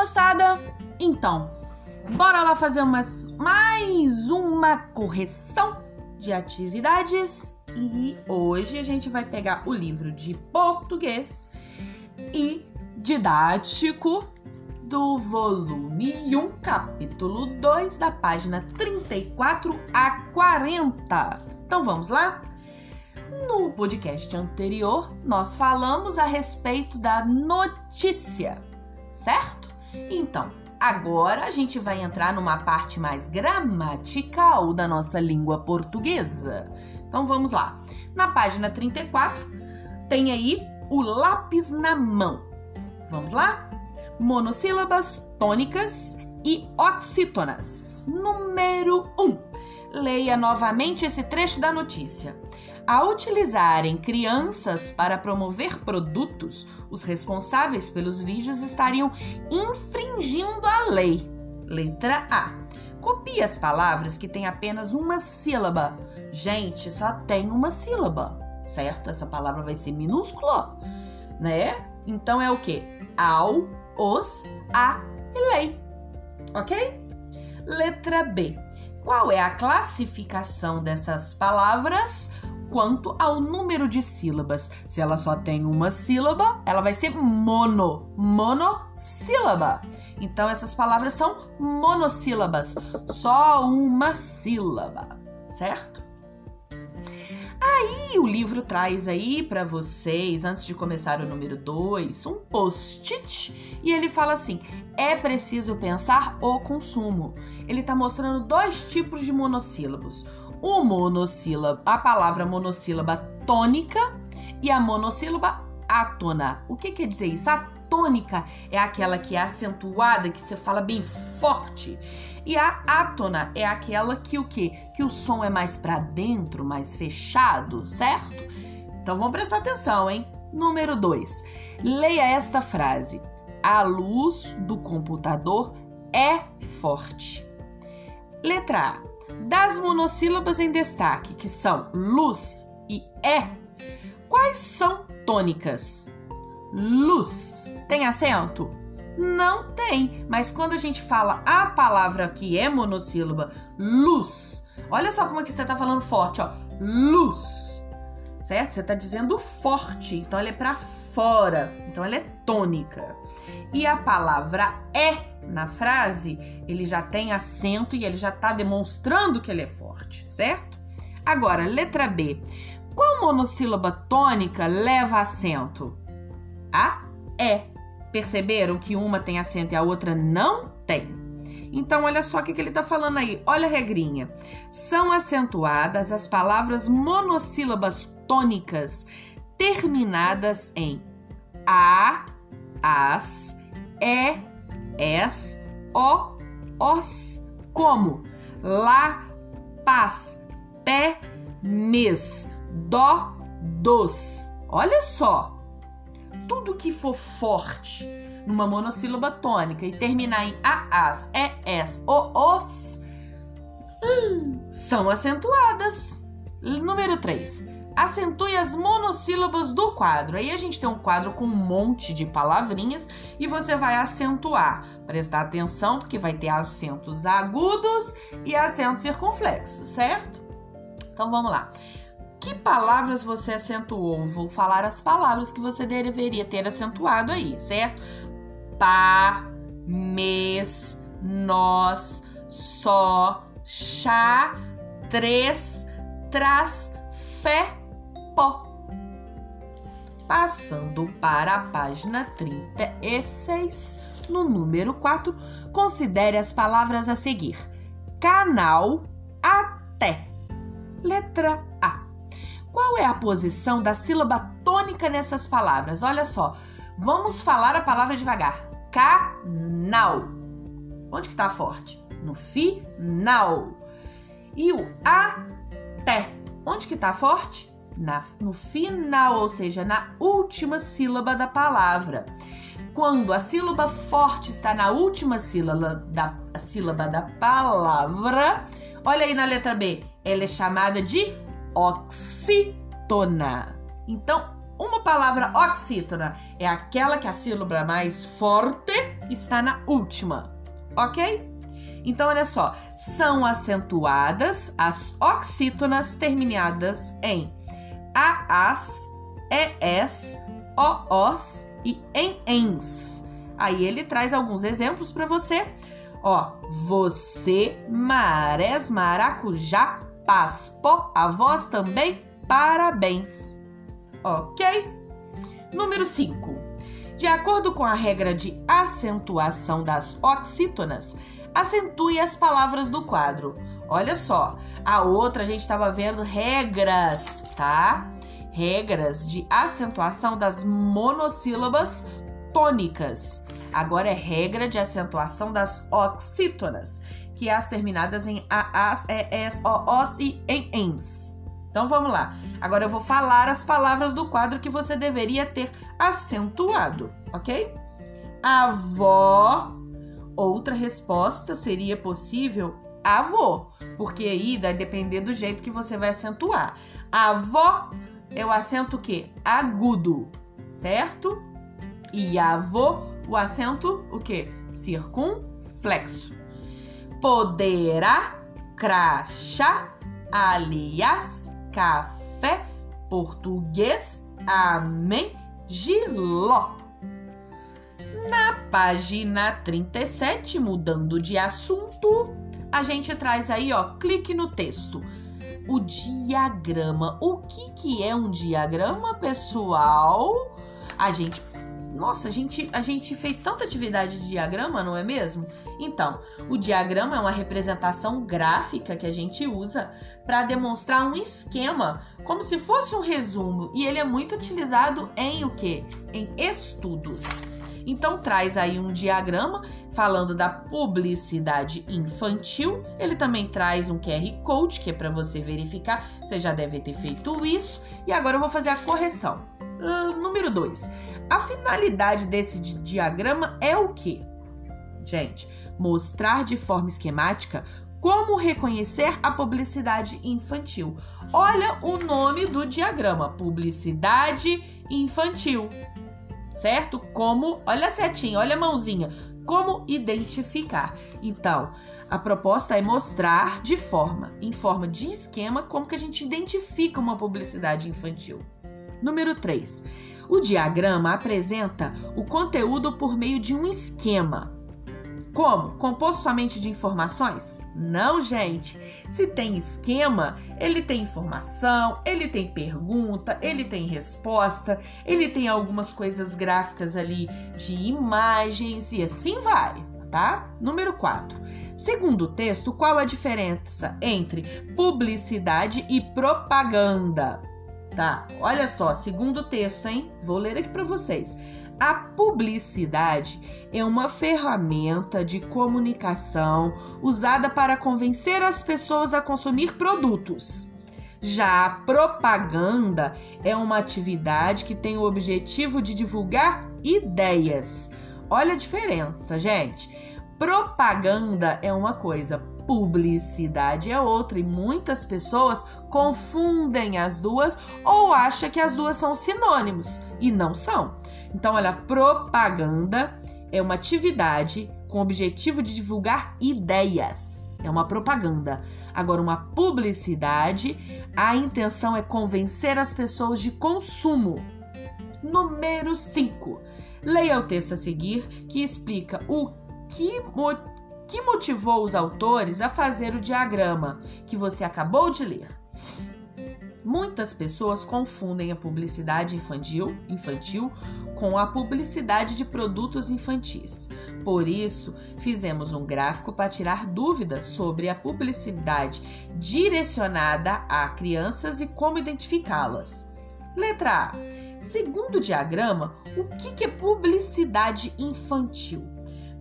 moçada? Então, bora lá fazer umas, mais uma correção de atividades. E hoje a gente vai pegar o livro de português e didático do volume 1, capítulo 2, da página 34 a 40. Então vamos lá? No podcast anterior, nós falamos a respeito da notícia, certo? Então, agora a gente vai entrar numa parte mais gramatical da nossa língua portuguesa. Então vamos lá. Na página 34, tem aí o lápis na mão. Vamos lá? Monossílabas tônicas e oxítonas. Número 1. Um, leia novamente esse trecho da notícia. Ao utilizarem crianças para promover produtos, os responsáveis pelos vídeos estariam infringindo a lei. Letra A. Copie as palavras que têm apenas uma sílaba. Gente, só tem uma sílaba, certo? Essa palavra vai ser minúscula, né? Então é o que? Ao, os, a e lei. Ok? Letra B. Qual é a classificação dessas palavras quanto ao número de sílabas. Se ela só tem uma sílaba, ela vai ser mono, monossílaba. Então essas palavras são monossílabas, só uma sílaba, certo? Aí o livro traz aí para vocês, antes de começar o número 2, um post-it e ele fala assim: é preciso pensar o consumo. Ele está mostrando dois tipos de monossílabos o monossílabo, a palavra monossílaba tônica e a monossílaba átona. O que quer dizer isso? A tônica é aquela que é acentuada, que você fala bem forte. E a átona é aquela que o que? Que o som é mais para dentro, mais fechado, certo? Então vamos prestar atenção, hein? Número 2. Leia esta frase. A luz do computador é forte. Letra A das monossílabas em destaque, que são luz e é, quais são tônicas? Luz tem acento? Não tem, mas quando a gente fala a palavra que é monossílaba, luz, olha só como aqui você tá falando forte, ó, luz, certo? Você tá dizendo forte, então ela é para fora, então ela é tônica. E a palavra é na frase, ele já tem acento e ele já está demonstrando que ele é forte, certo? Agora, letra B. Qual monossílaba tônica leva acento? A é. Perceberam que uma tem acento e a outra não tem? Então, olha só o que, que ele está falando aí. Olha a regrinha. São acentuadas as palavras monossílabas tônicas terminadas em a, as, e, es, o, os, como lá, paz, pé, mes, dó, dos. Olha só, tudo que for forte numa monossílaba tônica e terminar em a, as, e, es, o, os, hum, são acentuadas. Número 3 acentue as monossílabas do quadro. Aí a gente tem um quadro com um monte de palavrinhas e você vai acentuar. Prestar atenção porque vai ter acentos agudos e acentos circunflexos, certo? Então vamos lá. Que palavras você acentuou? Vou falar as palavras que você deveria ter acentuado aí, certo? Pá, mês, nós, só, chá, três, traz, fé, pó. Passando para a página 36, no número 4, considere as palavras a seguir: canal até. Letra A. Qual é a posição da sílaba tônica nessas palavras? Olha só, vamos falar a palavra devagar. Canal. Onde que tá forte? No final. E o até. Onde que tá forte? Na, no final, ou seja, na última sílaba da palavra. Quando a sílaba forte está na última sílaba da, sílaba da palavra, olha aí na letra B, ela é chamada de oxítona. Então, uma palavra oxítona é aquela que a sílaba mais forte está na última, ok? Então, olha só, são acentuadas as oxítonas terminadas em AAs, ES, OOs e em ENS. Aí ele traz alguns exemplos para você. Ó, você, marés, maracujá, paspo, a voz também, parabéns. Ok? Número 5. De acordo com a regra de acentuação das oxítonas, acentue as palavras do quadro. Olha só, a outra a gente estava vendo regras, tá? Regras de acentuação das monossílabas tônicas. Agora é regra de acentuação das oxítonas, que é as terminadas em AAs, ES, OOs e em ENS. Então vamos lá. Agora eu vou falar as palavras do quadro que você deveria ter acentuado, ok? Avó. Outra resposta seria possível avô, porque aí vai depender do jeito que você vai acentuar. Avó é o acento que agudo, certo? E avô, o acento o que? Circunflexo. Poderá, crachá, aliás, café, português, amém, giló. Na página 37, mudando de assunto, a gente traz aí, ó, clique no texto. O diagrama. O que que é um diagrama, pessoal? A gente nossa, a gente, a gente fez tanta atividade de diagrama, não é mesmo? Então, o diagrama é uma representação gráfica que a gente usa para demonstrar um esquema, como se fosse um resumo, e ele é muito utilizado em o que? Em estudos. Então traz aí um diagrama falando da publicidade infantil. Ele também traz um QR Code que é para você verificar. Você já deve ter feito isso. E agora eu vou fazer a correção. Uh, número 2. A finalidade desse diagrama é o que? Gente, mostrar de forma esquemática como reconhecer a publicidade infantil. Olha o nome do diagrama: publicidade infantil. Certo? Como, olha a setinha, olha a mãozinha, como identificar. Então, a proposta é mostrar de forma, em forma de esquema, como que a gente identifica uma publicidade infantil. Número 3 o diagrama apresenta o conteúdo por meio de um esquema. Como? Composto somente de informações? Não, gente. Se tem esquema, ele tem informação, ele tem pergunta, ele tem resposta, ele tem algumas coisas gráficas ali de imagens e assim vai, tá? Número 4. Segundo o texto, qual a diferença entre publicidade e propaganda? Tá, olha só, segundo texto, hein? Vou ler aqui para vocês. A publicidade é uma ferramenta de comunicação usada para convencer as pessoas a consumir produtos. Já a propaganda é uma atividade que tem o objetivo de divulgar ideias. Olha a diferença, gente. Propaganda é uma coisa, publicidade é outra e muitas pessoas confundem as duas ou acham que as duas são sinônimos e não são. Então, olha, propaganda é uma atividade com o objetivo de divulgar ideias. É uma propaganda. Agora, uma publicidade, a intenção é convencer as pessoas de consumo. Número 5. Leia o texto a seguir que explica o que que motivou os autores a fazer o diagrama que você acabou de ler. Muitas pessoas confundem a publicidade infantil, infantil com a publicidade de produtos infantis. Por isso, fizemos um gráfico para tirar dúvidas sobre a publicidade direcionada a crianças e como identificá-las. Letra A. Segundo o diagrama, o que é publicidade infantil?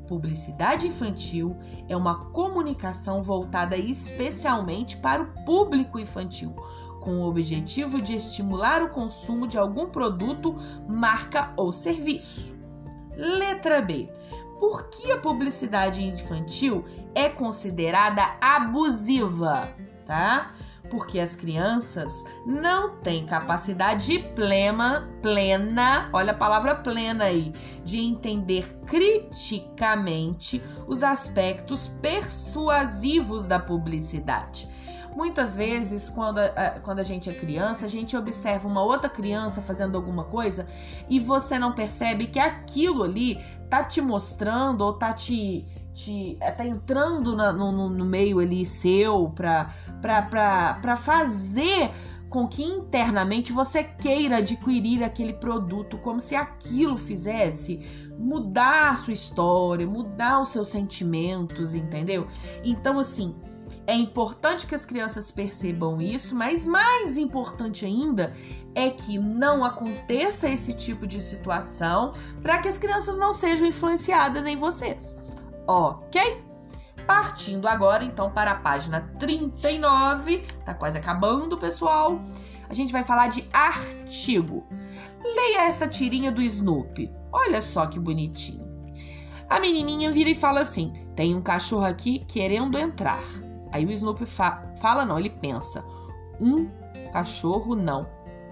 Publicidade infantil é uma comunicação voltada especialmente para o público infantil, com o objetivo de estimular o consumo de algum produto, marca ou serviço. Letra B. Por que a publicidade infantil é considerada abusiva? Tá? Porque as crianças não têm capacidade plena, plena, olha a palavra plena aí, de entender criticamente os aspectos persuasivos da publicidade. Muitas vezes, quando a, quando a gente é criança, a gente observa uma outra criança fazendo alguma coisa e você não percebe que aquilo ali tá te mostrando ou tá te te é, tá entrando na, no, no, meio ali seu pra, pra, pra, pra fazer com que internamente você queira adquirir aquele produto, como se aquilo fizesse mudar a sua história, mudar os seus sentimentos, entendeu? Então, assim, é importante que as crianças percebam isso, mas mais importante ainda é que não aconteça esse tipo de situação para que as crianças não sejam influenciadas nem vocês. Ok? Partindo agora então para a página 39, tá quase acabando, pessoal. A gente vai falar de artigo. Leia esta tirinha do Snoopy. Olha só que bonitinho. A menininha vira e fala assim: tem um cachorro aqui querendo entrar. Aí o Snoopy fa fala, não, ele pensa: um cachorro não,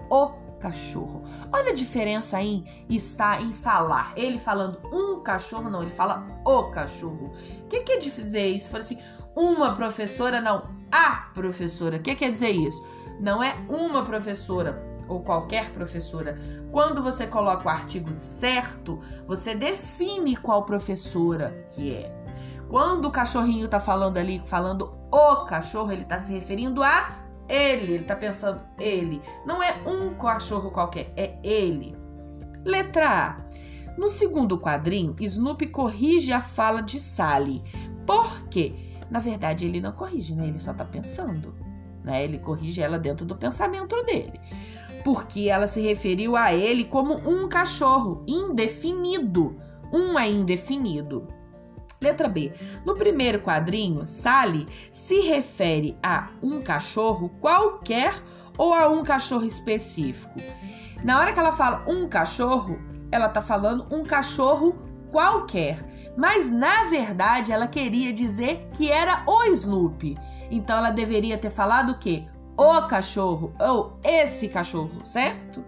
o cachorro. Olha a diferença aí está em falar. Ele falando um cachorro, não, ele fala o cachorro. O que quer dizer isso? Fala assim, uma professora, não, a professora. O que quer dizer isso? Não é uma professora ou qualquer professora. Quando você coloca o artigo certo, você define qual professora que é. Quando o cachorrinho tá falando ali, falando o cachorro, ele tá se referindo a ele, ele tá pensando ele. Não é um cachorro qualquer, é ele. Letra A. No segundo quadrinho, Snoopy corrige a fala de Sally. Por quê? Na verdade, ele não corrige, né? Ele só tá pensando. Né? Ele corrige ela dentro do pensamento dele. Porque ela se referiu a ele como um cachorro indefinido. Um é indefinido. Letra B. No primeiro quadrinho, Sally se refere a um cachorro qualquer ou a um cachorro específico. Na hora que ela fala um cachorro, ela tá falando um cachorro qualquer. Mas na verdade ela queria dizer que era o Snoopy. Então ela deveria ter falado o quê? O cachorro ou esse cachorro, certo?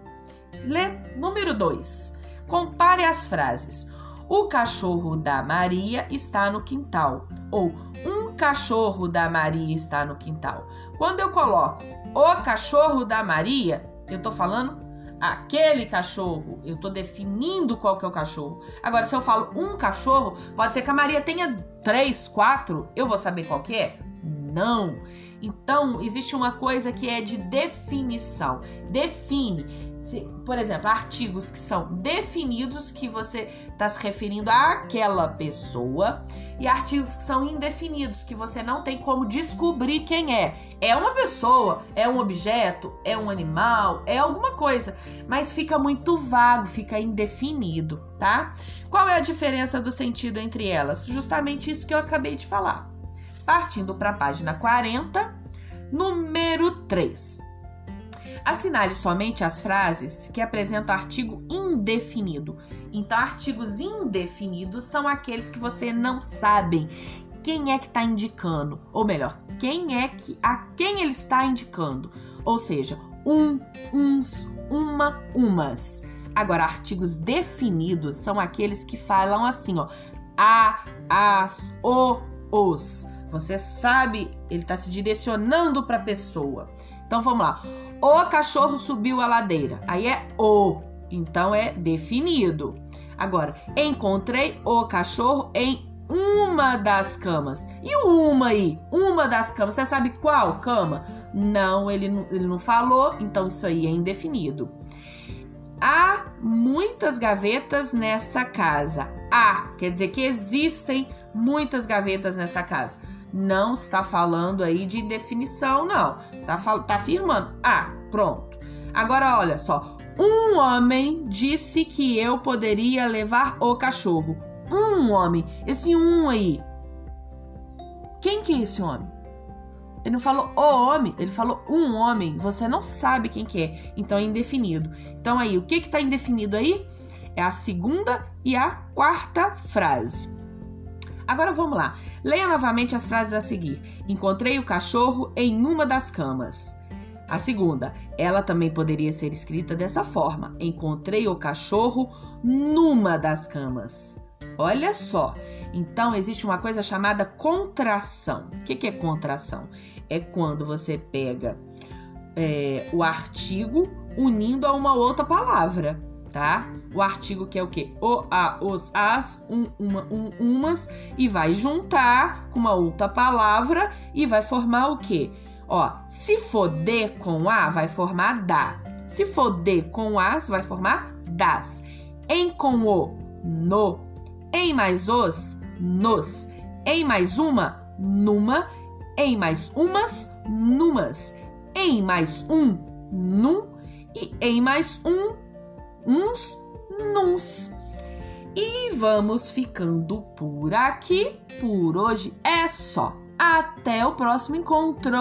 Le... Número 2. Compare as frases. O cachorro da Maria está no quintal. Ou um cachorro da Maria está no quintal. Quando eu coloco o cachorro da Maria, eu estou falando aquele cachorro. Eu estou definindo qual que é o cachorro. Agora, se eu falo um cachorro, pode ser que a Maria tenha três, quatro. Eu vou saber qual que é? Não. Então, existe uma coisa que é de definição. Define. Se, por exemplo, artigos que são definidos, que você está se referindo àquela pessoa, e artigos que são indefinidos, que você não tem como descobrir quem é. É uma pessoa, é um objeto, é um animal, é alguma coisa, mas fica muito vago, fica indefinido, tá? Qual é a diferença do sentido entre elas? Justamente isso que eu acabei de falar. Partindo para a página 40, número 3. Assinale somente as frases que apresentam artigo indefinido. Então, artigos indefinidos são aqueles que você não sabe quem é que está indicando, ou melhor, quem é que a quem ele está indicando. Ou seja, um, uns, uma, umas. Agora, artigos definidos são aqueles que falam assim, ó, a, as, o, os. Você sabe, ele está se direcionando para a pessoa. Então vamos lá. O cachorro subiu a ladeira. Aí é o, então é definido. Agora, encontrei o cachorro em uma das camas. E o uma aí? Uma das camas. Você sabe qual cama? Não, ele, ele não falou, então isso aí é indefinido. Há muitas gavetas nessa casa. Há, quer dizer que existem muitas gavetas nessa casa não está falando aí de definição, não. Tá, tá afirmando. Ah, pronto. Agora olha só. Um homem disse que eu poderia levar o cachorro. Um homem. Esse um aí. Quem que é esse homem? Ele não falou o homem, ele falou um homem. Você não sabe quem que é. Então é indefinido. Então aí, o que que tá indefinido aí? É a segunda e a quarta frase. Agora vamos lá. Leia novamente as frases a seguir. Encontrei o cachorro em uma das camas. A segunda, ela também poderia ser escrita dessa forma: Encontrei o cachorro numa das camas. Olha só. Então, existe uma coisa chamada contração. O que, é contração? É quando você pega é, o artigo unindo a uma outra palavra, tá? O artigo que é o quê? O, a, os, as, um, uma, um, umas, e vai juntar com uma outra palavra e vai formar o quê? Ó, se for de com a, vai formar da. Se for de com as, vai formar das. Em com o, no. Em mais os, nos. Em mais uma, numa. Em mais umas, numas. Em mais um, num. E em mais um, uns, nuns. E vamos ficando por aqui. Por hoje é só. Até o próximo encontro!